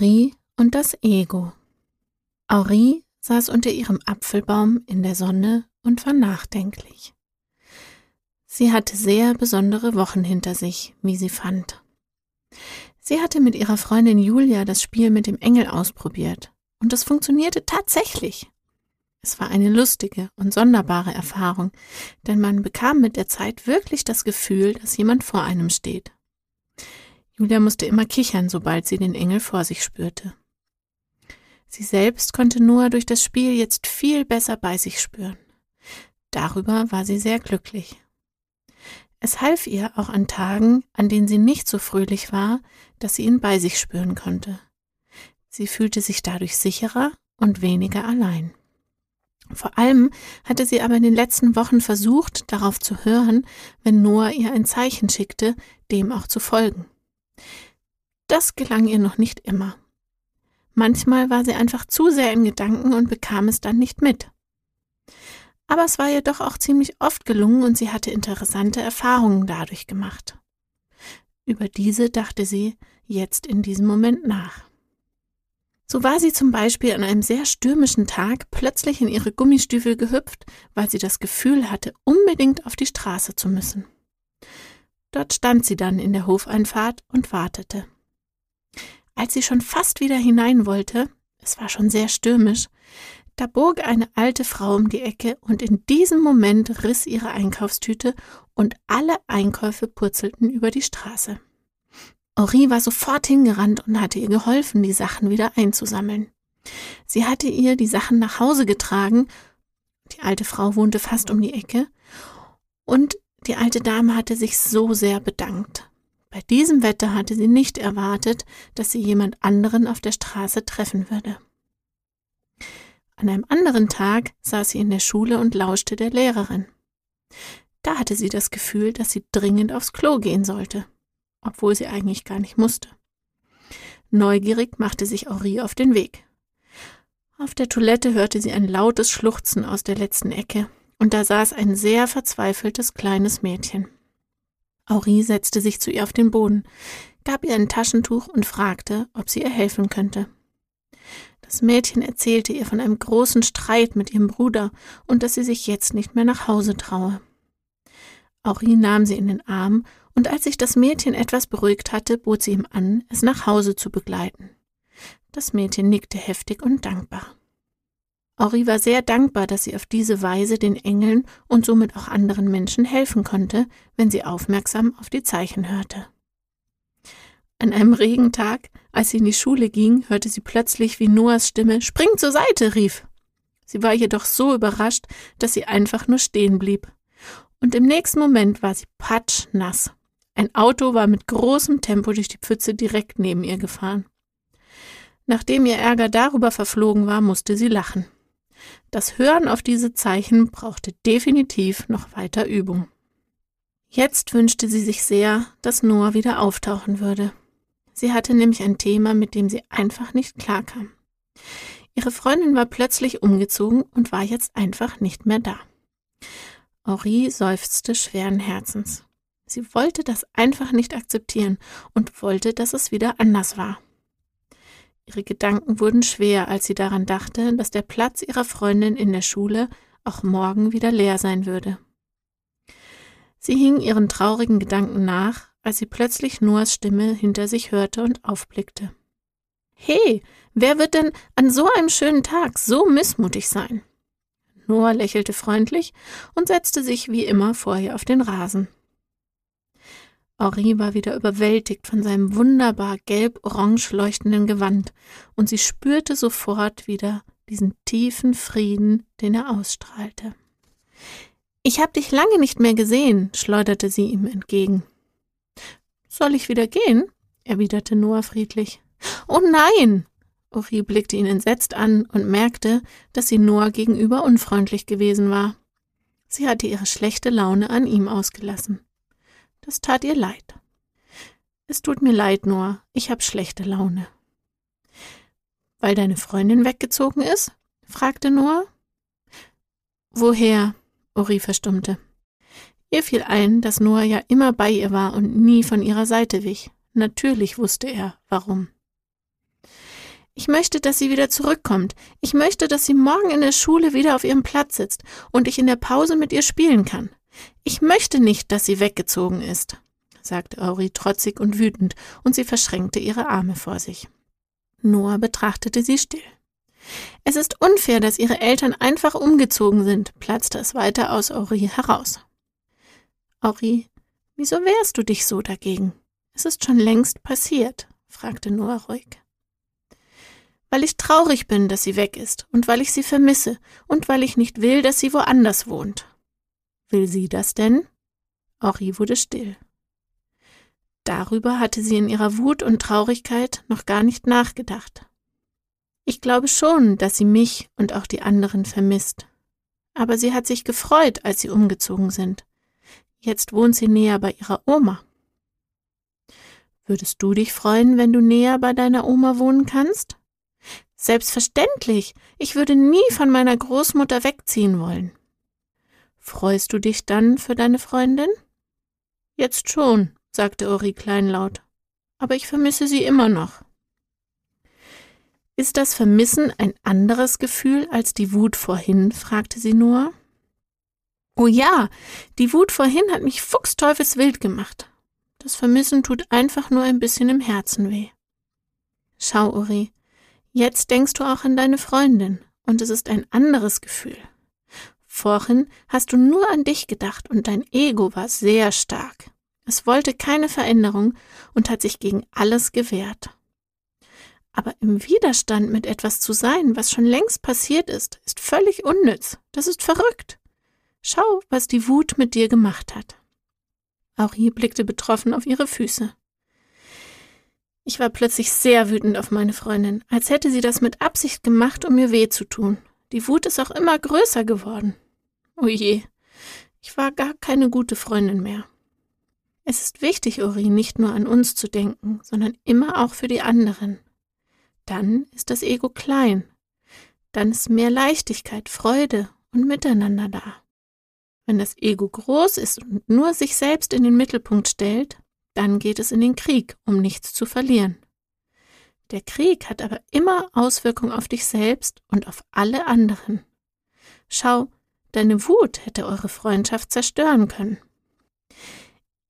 Aurie und das Ego. Aurie saß unter ihrem Apfelbaum in der Sonne und war nachdenklich. Sie hatte sehr besondere Wochen hinter sich, wie sie fand. Sie hatte mit ihrer Freundin Julia das Spiel mit dem Engel ausprobiert, und es funktionierte tatsächlich. Es war eine lustige und sonderbare Erfahrung, denn man bekam mit der Zeit wirklich das Gefühl, dass jemand vor einem steht. Julia musste immer kichern, sobald sie den Engel vor sich spürte. Sie selbst konnte Noah durch das Spiel jetzt viel besser bei sich spüren. Darüber war sie sehr glücklich. Es half ihr auch an Tagen, an denen sie nicht so fröhlich war, dass sie ihn bei sich spüren konnte. Sie fühlte sich dadurch sicherer und weniger allein. Vor allem hatte sie aber in den letzten Wochen versucht, darauf zu hören, wenn Noah ihr ein Zeichen schickte, dem auch zu folgen. Das gelang ihr noch nicht immer. Manchmal war sie einfach zu sehr in Gedanken und bekam es dann nicht mit. Aber es war ihr doch auch ziemlich oft gelungen und sie hatte interessante Erfahrungen dadurch gemacht. Über diese dachte sie jetzt in diesem Moment nach. So war sie zum Beispiel an einem sehr stürmischen Tag plötzlich in ihre Gummistiefel gehüpft, weil sie das Gefühl hatte, unbedingt auf die Straße zu müssen. Dort stand sie dann in der Hofeinfahrt und wartete. Als sie schon fast wieder hinein wollte, es war schon sehr stürmisch, da bog eine alte Frau um die Ecke und in diesem Moment riss ihre Einkaufstüte und alle Einkäufe purzelten über die Straße. Henri war sofort hingerannt und hatte ihr geholfen, die Sachen wieder einzusammeln. Sie hatte ihr die Sachen nach Hause getragen, die alte Frau wohnte fast um die Ecke, und die alte Dame hatte sich so sehr bedankt. Bei diesem Wetter hatte sie nicht erwartet, dass sie jemand anderen auf der Straße treffen würde. An einem anderen Tag saß sie in der Schule und lauschte der Lehrerin. Da hatte sie das Gefühl, dass sie dringend aufs Klo gehen sollte, obwohl sie eigentlich gar nicht musste. Neugierig machte sich Henri auf den Weg. Auf der Toilette hörte sie ein lautes Schluchzen aus der letzten Ecke und da saß ein sehr verzweifeltes kleines Mädchen. Aurie setzte sich zu ihr auf den Boden, gab ihr ein Taschentuch und fragte, ob sie ihr helfen könnte. Das Mädchen erzählte ihr von einem großen Streit mit ihrem Bruder und dass sie sich jetzt nicht mehr nach Hause traue. Aurie nahm sie in den Arm, und als sich das Mädchen etwas beruhigt hatte, bot sie ihm an, es nach Hause zu begleiten. Das Mädchen nickte heftig und dankbar. Ori war sehr dankbar, dass sie auf diese Weise den Engeln und somit auch anderen Menschen helfen konnte, wenn sie aufmerksam auf die Zeichen hörte. An einem Regentag, als sie in die Schule ging, hörte sie plötzlich, wie Noahs Stimme Spring zur Seite rief. Sie war jedoch so überrascht, dass sie einfach nur stehen blieb. Und im nächsten Moment war sie patschnass. Ein Auto war mit großem Tempo durch die Pfütze direkt neben ihr gefahren. Nachdem ihr Ärger darüber verflogen war, musste sie lachen. Das Hören auf diese Zeichen brauchte definitiv noch weiter Übung. Jetzt wünschte sie sich sehr, dass Noah wieder auftauchen würde. Sie hatte nämlich ein Thema, mit dem sie einfach nicht klarkam. Ihre Freundin war plötzlich umgezogen und war jetzt einfach nicht mehr da. Henri seufzte schweren Herzens. Sie wollte das einfach nicht akzeptieren und wollte, dass es wieder anders war. Ihre Gedanken wurden schwer, als sie daran dachte, dass der Platz ihrer Freundin in der Schule auch morgen wieder leer sein würde. Sie hing ihren traurigen Gedanken nach, als sie plötzlich Noahs Stimme hinter sich hörte und aufblickte. He, wer wird denn an so einem schönen Tag so missmutig sein? Noah lächelte freundlich und setzte sich wie immer vor ihr auf den Rasen. Henri war wieder überwältigt von seinem wunderbar gelb-orange leuchtenden Gewand, und sie spürte sofort wieder diesen tiefen Frieden, den er ausstrahlte. Ich hab dich lange nicht mehr gesehen, schleuderte sie ihm entgegen. Soll ich wieder gehen? erwiderte Noah friedlich. Oh nein! Uri blickte ihn entsetzt an und merkte, dass sie Noah gegenüber unfreundlich gewesen war. Sie hatte ihre schlechte Laune an ihm ausgelassen. Das tat ihr leid. Es tut mir leid, Noah, ich hab schlechte Laune. Weil deine Freundin weggezogen ist? fragte Noah. Woher? Uri verstummte. Ihr fiel ein, dass Noah ja immer bei ihr war und nie von ihrer Seite wich. Natürlich wusste er, warum. Ich möchte, dass sie wieder zurückkommt. Ich möchte, dass sie morgen in der Schule wieder auf ihrem Platz sitzt und ich in der Pause mit ihr spielen kann. Ich möchte nicht, dass sie weggezogen ist, sagte Auri trotzig und wütend, und sie verschränkte ihre Arme vor sich. Noah betrachtete sie still. Es ist unfair, dass ihre Eltern einfach umgezogen sind, platzte es weiter aus Auri heraus. Auri, wieso wehrst du dich so dagegen? Es ist schon längst passiert, fragte Noah ruhig. Weil ich traurig bin, dass sie weg ist, und weil ich sie vermisse, und weil ich nicht will, dass sie woanders wohnt. Will sie das denn? Henri wurde still. Darüber hatte sie in ihrer Wut und Traurigkeit noch gar nicht nachgedacht. Ich glaube schon, dass sie mich und auch die anderen vermisst. Aber sie hat sich gefreut, als sie umgezogen sind. Jetzt wohnt sie näher bei ihrer Oma. Würdest du dich freuen, wenn du näher bei deiner Oma wohnen kannst? Selbstverständlich. Ich würde nie von meiner Großmutter wegziehen wollen. Freust du dich dann für deine Freundin? Jetzt schon, sagte Uri kleinlaut. Aber ich vermisse sie immer noch. Ist das Vermissen ein anderes Gefühl als die Wut vorhin? fragte sie nur. Oh ja, die Wut vorhin hat mich fuchsteufelswild gemacht. Das Vermissen tut einfach nur ein bisschen im Herzen weh. Schau, Uri, jetzt denkst du auch an deine Freundin, und es ist ein anderes Gefühl. Vorhin hast du nur an dich gedacht und dein Ego war sehr stark. Es wollte keine Veränderung und hat sich gegen alles gewehrt. Aber im Widerstand mit etwas zu sein, was schon längst passiert ist, ist völlig unnütz. Das ist verrückt. Schau, was die Wut mit dir gemacht hat. Aurie blickte betroffen auf ihre Füße. Ich war plötzlich sehr wütend auf meine Freundin, als hätte sie das mit Absicht gemacht, um mir weh zu tun. Die Wut ist auch immer größer geworden. Oh je, ich war gar keine gute Freundin mehr. Es ist wichtig, Uri, nicht nur an uns zu denken, sondern immer auch für die anderen. Dann ist das Ego klein. Dann ist mehr Leichtigkeit, Freude und Miteinander da. Wenn das Ego groß ist und nur sich selbst in den Mittelpunkt stellt, dann geht es in den Krieg, um nichts zu verlieren. Der Krieg hat aber immer Auswirkungen auf dich selbst und auf alle anderen. Schau, deine Wut hätte eure Freundschaft zerstören können.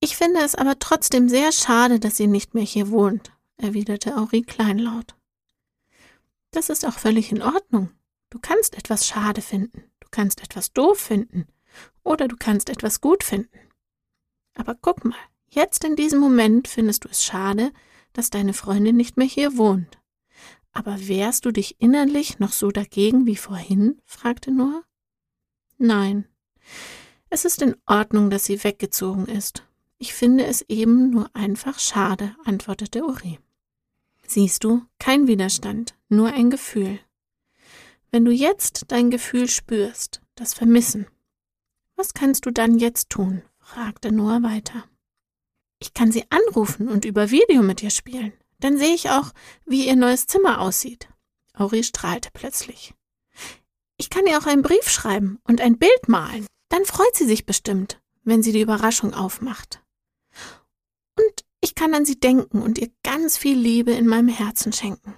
Ich finde es aber trotzdem sehr schade, dass sie nicht mehr hier wohnt, erwiderte Henri kleinlaut. Das ist auch völlig in Ordnung. Du kannst etwas schade finden, du kannst etwas doof finden oder du kannst etwas gut finden. Aber guck mal, jetzt in diesem Moment findest du es schade, dass deine Freundin nicht mehr hier wohnt. Aber wehrst du dich innerlich noch so dagegen wie vorhin? fragte Noah. Nein. Es ist in Ordnung, dass sie weggezogen ist. Ich finde es eben nur einfach schade, antwortete Uri. Siehst du, kein Widerstand, nur ein Gefühl. Wenn du jetzt dein Gefühl spürst, das Vermissen, was kannst du dann jetzt tun? fragte Noah weiter. Ich kann sie anrufen und über Video mit ihr spielen. Dann sehe ich auch, wie ihr neues Zimmer aussieht. Auri strahlte plötzlich. Ich kann ihr auch einen Brief schreiben und ein Bild malen. Dann freut sie sich bestimmt, wenn sie die Überraschung aufmacht. Und ich kann an sie denken und ihr ganz viel Liebe in meinem Herzen schenken.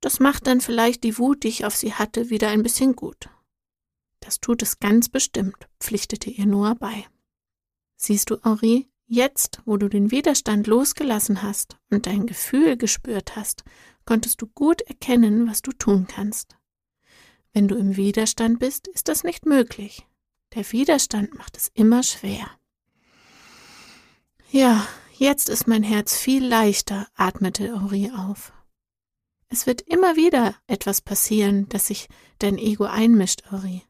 Das macht dann vielleicht die Wut, die ich auf sie hatte, wieder ein bisschen gut. Das tut es ganz bestimmt, pflichtete ihr Noah bei. Siehst du, Henri, Jetzt, wo du den Widerstand losgelassen hast und dein Gefühl gespürt hast, konntest du gut erkennen, was du tun kannst. Wenn du im Widerstand bist, ist das nicht möglich. Der Widerstand macht es immer schwer. Ja, jetzt ist mein Herz viel leichter, atmete Ori auf. Es wird immer wieder etwas passieren, dass sich dein Ego einmischt, Ori.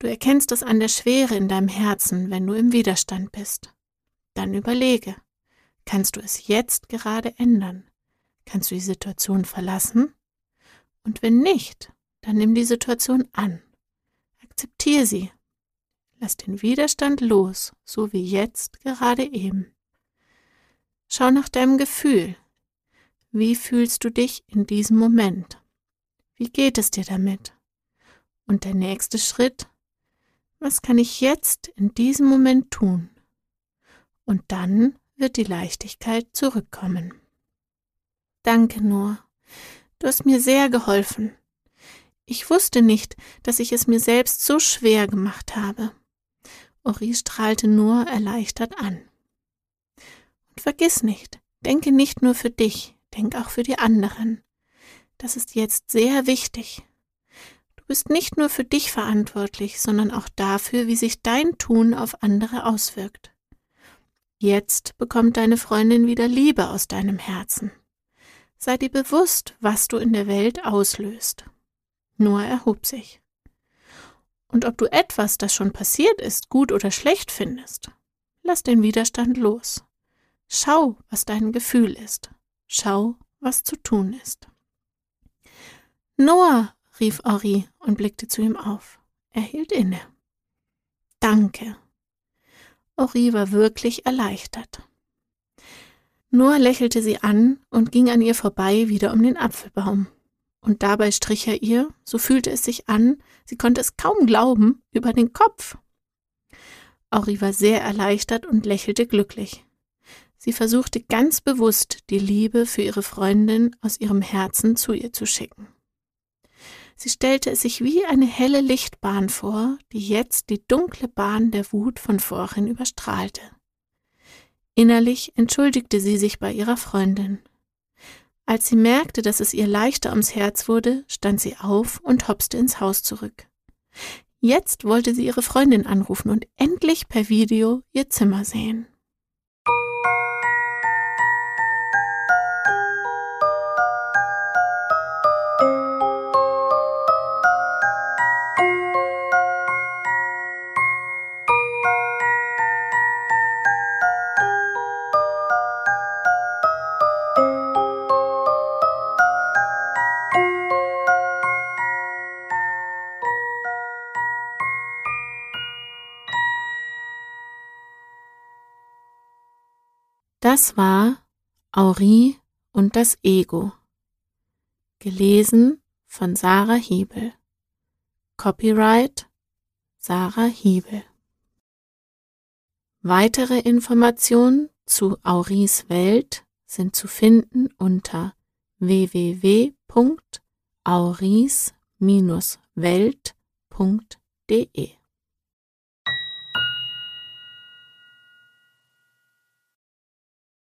Du erkennst es an der Schwere in deinem Herzen, wenn du im Widerstand bist. Dann überlege, kannst du es jetzt gerade ändern? Kannst du die Situation verlassen? Und wenn nicht, dann nimm die Situation an. Akzeptiere sie. Lass den Widerstand los, so wie jetzt gerade eben. Schau nach deinem Gefühl. Wie fühlst du dich in diesem Moment? Wie geht es dir damit? Und der nächste Schritt? Was kann ich jetzt in diesem Moment tun? und dann wird die Leichtigkeit zurückkommen. Danke nur. Du hast mir sehr geholfen. Ich wusste nicht, dass ich es mir selbst so schwer gemacht habe. Ori strahlte nur erleichtert an. Und vergiss nicht, denke nicht nur für dich, denk auch für die anderen. Das ist jetzt sehr wichtig. Du bist nicht nur für dich verantwortlich, sondern auch dafür, wie sich dein Tun auf andere auswirkt. Jetzt bekommt deine Freundin wieder Liebe aus deinem Herzen. Sei dir bewusst, was du in der Welt auslöst. Noah erhob sich. Und ob du etwas, das schon passiert ist, gut oder schlecht findest, lass den Widerstand los. Schau, was dein Gefühl ist. Schau, was zu tun ist. Noah, rief Henri und blickte zu ihm auf. Er hielt inne. Danke. Henri war wirklich erleichtert. Noah lächelte sie an und ging an ihr vorbei wieder um den Apfelbaum. Und dabei strich er ihr, so fühlte es sich an, sie konnte es kaum glauben, über den Kopf. Henri war sehr erleichtert und lächelte glücklich. Sie versuchte ganz bewusst, die Liebe für ihre Freundin aus ihrem Herzen zu ihr zu schicken. Sie stellte es sich wie eine helle Lichtbahn vor, die jetzt die dunkle Bahn der Wut von vorhin überstrahlte. Innerlich entschuldigte sie sich bei ihrer Freundin. Als sie merkte, dass es ihr leichter ums Herz wurde, stand sie auf und hopste ins Haus zurück. Jetzt wollte sie ihre Freundin anrufen und endlich per Video ihr Zimmer sehen. Das war Aurie und das Ego. Gelesen von Sarah Hiebel. Copyright Sarah Hiebel. Weitere Informationen zu Auris Welt sind zu finden unter www.auris-welt.de